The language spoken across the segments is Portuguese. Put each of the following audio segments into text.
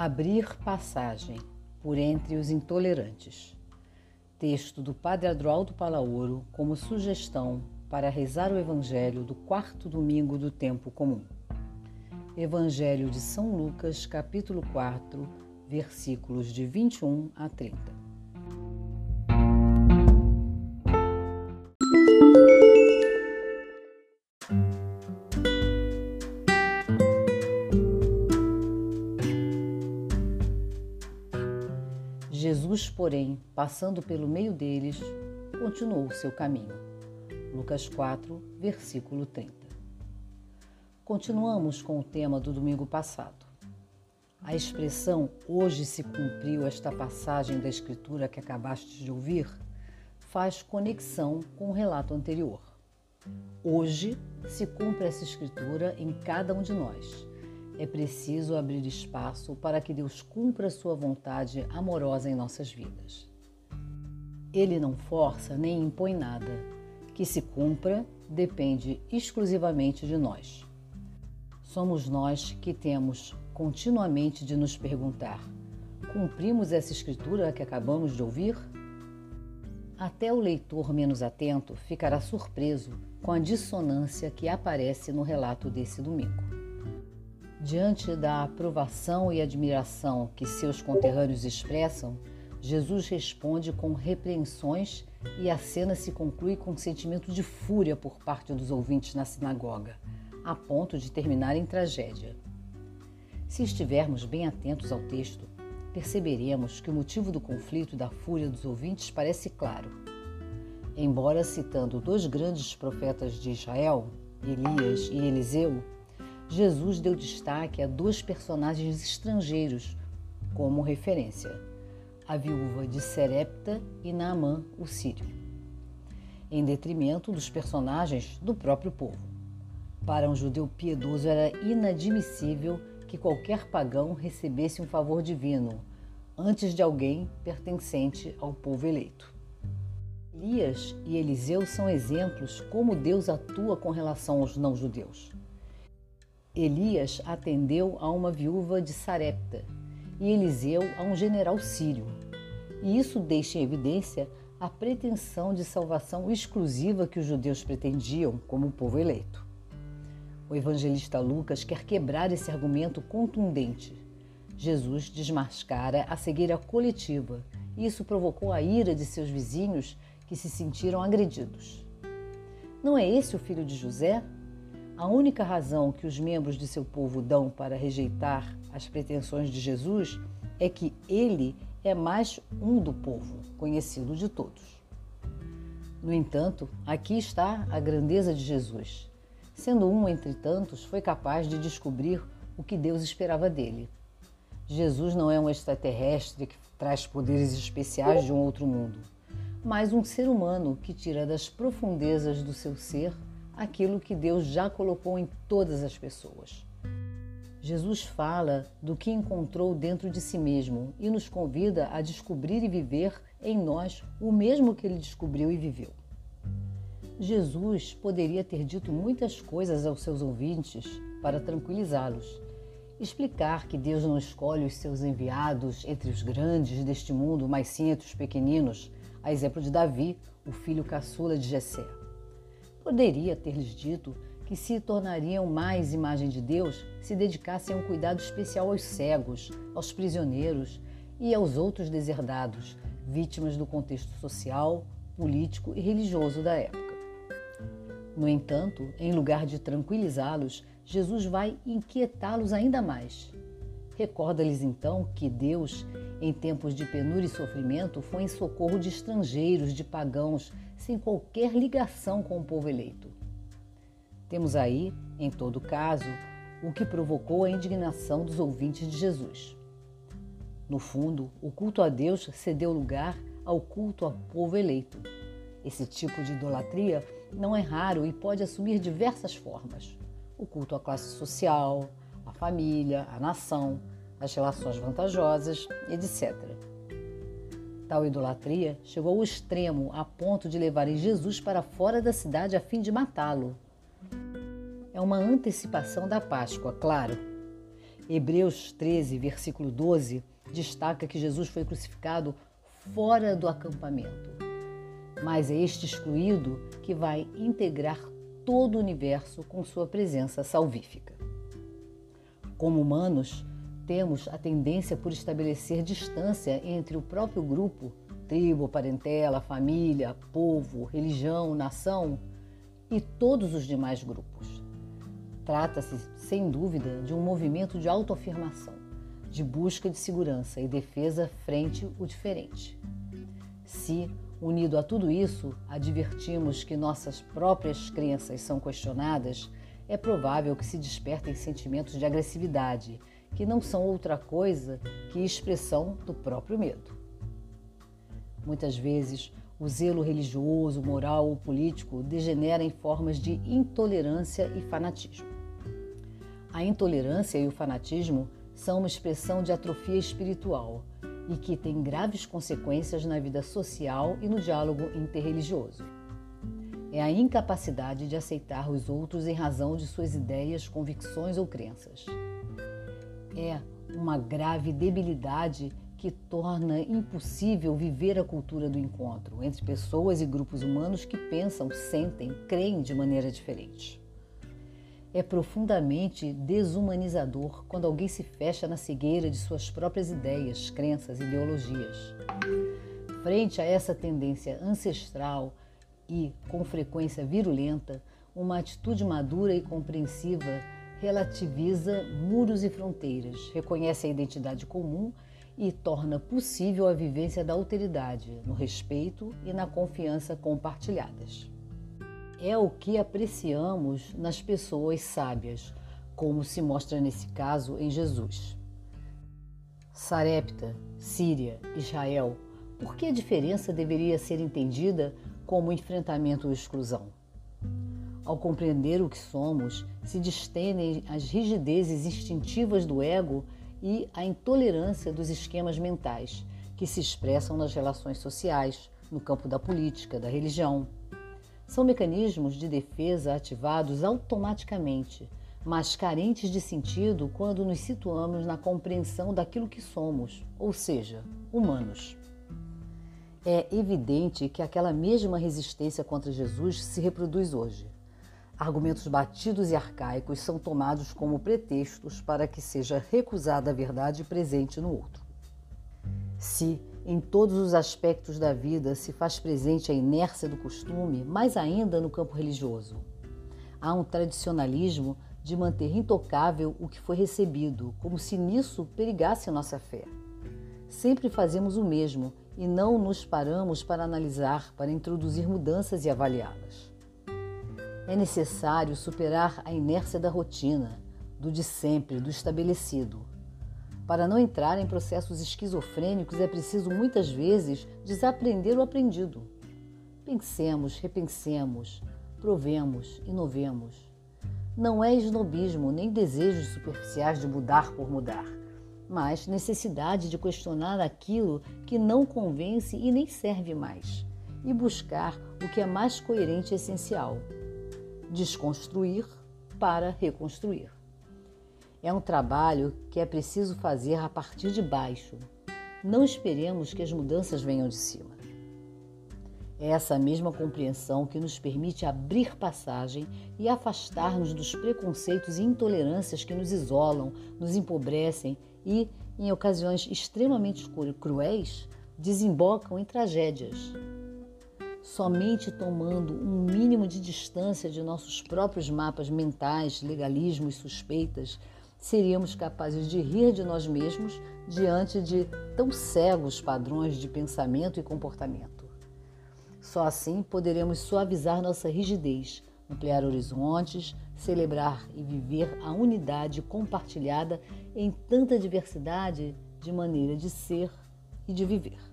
Abrir passagem por entre os intolerantes. Texto do Padre Adroaldo Palaoro como sugestão para rezar o Evangelho do quarto domingo do tempo comum. Evangelho de São Lucas, capítulo 4, versículos de 21 a 30. Porém, passando pelo meio deles, continuou seu caminho. Lucas 4, versículo 30. Continuamos com o tema do domingo passado. A expressão hoje se cumpriu esta passagem da Escritura que acabaste de ouvir faz conexão com o relato anterior. Hoje se cumpre essa Escritura em cada um de nós é preciso abrir espaço para que Deus cumpra sua vontade amorosa em nossas vidas. Ele não força nem impõe nada. Que se cumpra depende exclusivamente de nós. Somos nós que temos continuamente de nos perguntar: cumprimos essa escritura que acabamos de ouvir? Até o leitor menos atento ficará surpreso com a dissonância que aparece no relato desse domingo. Diante da aprovação e admiração que seus conterrâneos expressam, Jesus responde com repreensões e a cena se conclui com um sentimento de fúria por parte dos ouvintes na sinagoga, a ponto de terminar em tragédia. Se estivermos bem atentos ao texto, perceberemos que o motivo do conflito e da fúria dos ouvintes parece claro. Embora citando dois grandes profetas de Israel, Elias e Eliseu, Jesus deu destaque a dois personagens estrangeiros como referência: a viúva de Serepta e Naamã, o sírio, em detrimento dos personagens do próprio povo. Para um judeu piedoso era inadmissível que qualquer pagão recebesse um favor divino antes de alguém pertencente ao povo eleito. Elias e Eliseu são exemplos como Deus atua com relação aos não-judeus. Elias atendeu a uma viúva de Sarepta e Eliseu a um general sírio. E isso deixa em evidência a pretensão de salvação exclusiva que os judeus pretendiam como povo eleito. O evangelista Lucas quer quebrar esse argumento contundente. Jesus desmascara a cegueira coletiva e isso provocou a ira de seus vizinhos que se sentiram agredidos. Não é esse o filho de José? A única razão que os membros de seu povo dão para rejeitar as pretensões de Jesus é que ele é mais um do povo, conhecido de todos. No entanto, aqui está a grandeza de Jesus. Sendo um entre tantos, foi capaz de descobrir o que Deus esperava dele. Jesus não é um extraterrestre que traz poderes especiais de um outro mundo, mas um ser humano que tira das profundezas do seu ser aquilo que Deus já colocou em todas as pessoas. Jesus fala do que encontrou dentro de si mesmo e nos convida a descobrir e viver em nós o mesmo que ele descobriu e viveu. Jesus poderia ter dito muitas coisas aos seus ouvintes para tranquilizá-los. Explicar que Deus não escolhe os seus enviados entre os grandes deste mundo, mas sim entre os pequeninos, a exemplo de Davi, o filho caçula de Jessé. Poderia ter-lhes dito que se tornariam mais imagem de Deus se dedicassem um cuidado especial aos cegos, aos prisioneiros e aos outros deserdados, vítimas do contexto social, político e religioso da época. No entanto, em lugar de tranquilizá-los, Jesus vai inquietá-los ainda mais. Recorda-lhes então que Deus, em tempos de penúria e sofrimento, foi em socorro de estrangeiros, de pagãos, sem qualquer ligação com o povo eleito. Temos aí, em todo caso, o que provocou a indignação dos ouvintes de Jesus. No fundo, o culto a Deus cedeu lugar ao culto ao povo eleito. Esse tipo de idolatria não é raro e pode assumir diversas formas: o culto à classe social, à família, à nação, às relações vantajosas, etc. Tal idolatria chegou ao extremo a ponto de levarem Jesus para fora da cidade a fim de matá-lo. É uma antecipação da Páscoa, claro. Hebreus 13, versículo 12, destaca que Jesus foi crucificado fora do acampamento. Mas é este excluído que vai integrar todo o universo com sua presença salvífica. Como humanos, temos a tendência por estabelecer distância entre o próprio grupo, tribo, parentela, família, povo, religião, nação e todos os demais grupos. Trata-se, sem dúvida, de um movimento de autoafirmação, de busca de segurança e defesa frente o diferente. Se, unido a tudo isso, advertimos que nossas próprias crenças são questionadas, é provável que se despertem sentimentos de agressividade, que não são outra coisa que expressão do próprio medo. Muitas vezes, o zelo religioso, moral ou político degenera em formas de intolerância e fanatismo. A intolerância e o fanatismo são uma expressão de atrofia espiritual e que tem graves consequências na vida social e no diálogo interreligioso. É a incapacidade de aceitar os outros em razão de suas ideias, convicções ou crenças. É uma grave debilidade que torna impossível viver a cultura do encontro entre pessoas e grupos humanos que pensam, sentem, creem de maneira diferente. É profundamente desumanizador quando alguém se fecha na cegueira de suas próprias ideias, crenças, ideologias. Frente a essa tendência ancestral e, com frequência virulenta, uma atitude madura e compreensiva relativiza muros e fronteiras, reconhece a identidade comum e torna possível a vivência da alteridade, no respeito e na confiança compartilhadas é o que apreciamos nas pessoas sábias, como se mostra nesse caso em Jesus. Sarepta, Síria, Israel, por que a diferença deveria ser entendida como enfrentamento ou exclusão? Ao compreender o que somos, se distendem as rigidezes instintivas do ego e a intolerância dos esquemas mentais que se expressam nas relações sociais, no campo da política, da religião, são mecanismos de defesa ativados automaticamente, mas carentes de sentido quando nos situamos na compreensão daquilo que somos, ou seja, humanos. É evidente que aquela mesma resistência contra Jesus se reproduz hoje. Argumentos batidos e arcaicos são tomados como pretextos para que seja recusada a verdade presente no outro. Se em todos os aspectos da vida se faz presente a inércia do costume, mais ainda no campo religioso. Há um tradicionalismo de manter intocável o que foi recebido, como se nisso perigasse nossa fé. Sempre fazemos o mesmo e não nos paramos para analisar, para introduzir mudanças e avaliá-las. É necessário superar a inércia da rotina, do de sempre, do estabelecido para não entrar em processos esquizofrênicos, é preciso muitas vezes desaprender o aprendido. Pensemos, repensemos, provemos, inovemos. Não é esnobismo nem desejos superficiais de mudar por mudar, mas necessidade de questionar aquilo que não convence e nem serve mais, e buscar o que é mais coerente e essencial. Desconstruir para reconstruir. É um trabalho que é preciso fazer a partir de baixo. Não esperemos que as mudanças venham de cima. É essa mesma compreensão que nos permite abrir passagem e afastar-nos dos preconceitos e intolerâncias que nos isolam, nos empobrecem e, em ocasiões extremamente cruéis, desembocam em tragédias. Somente tomando um mínimo de distância de nossos próprios mapas mentais, legalismos suspeitas, seríamos capazes de rir de nós mesmos diante de tão cegos padrões de pensamento e comportamento. Só assim poderemos suavizar nossa rigidez, ampliar horizontes, celebrar e viver a unidade compartilhada em tanta diversidade de maneira de ser e de viver.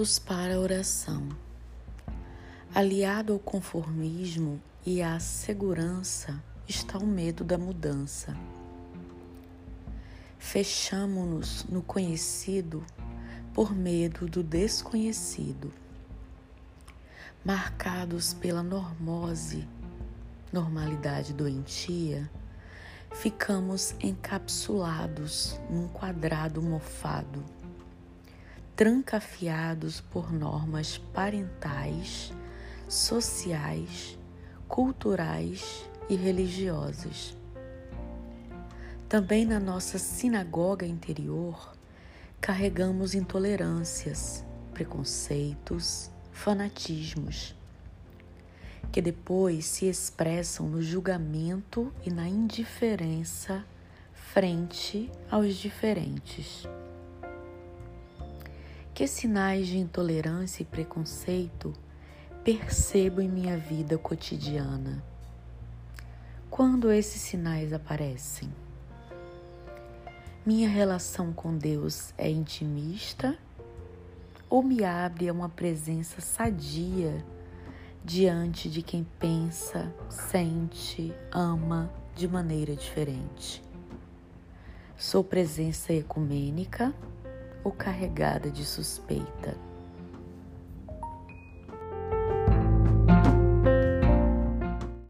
Para oração. Aliado ao conformismo e à segurança está o medo da mudança. Fechamo-nos no conhecido por medo do desconhecido, marcados pela normose, normalidade doentia, ficamos encapsulados num quadrado mofado, trancafiados por normas parentais, sociais, culturais e religiosas. Também na nossa sinagoga interior, carregamos intolerâncias, preconceitos, fanatismos, que depois se expressam no julgamento e na indiferença frente aos diferentes. Que sinais de intolerância e preconceito percebo em minha vida cotidiana? Quando esses sinais aparecem? Minha relação com Deus é intimista ou me abre a uma presença sadia diante de quem pensa, sente, ama de maneira diferente? Sou presença ecumênica ou carregada de suspeita?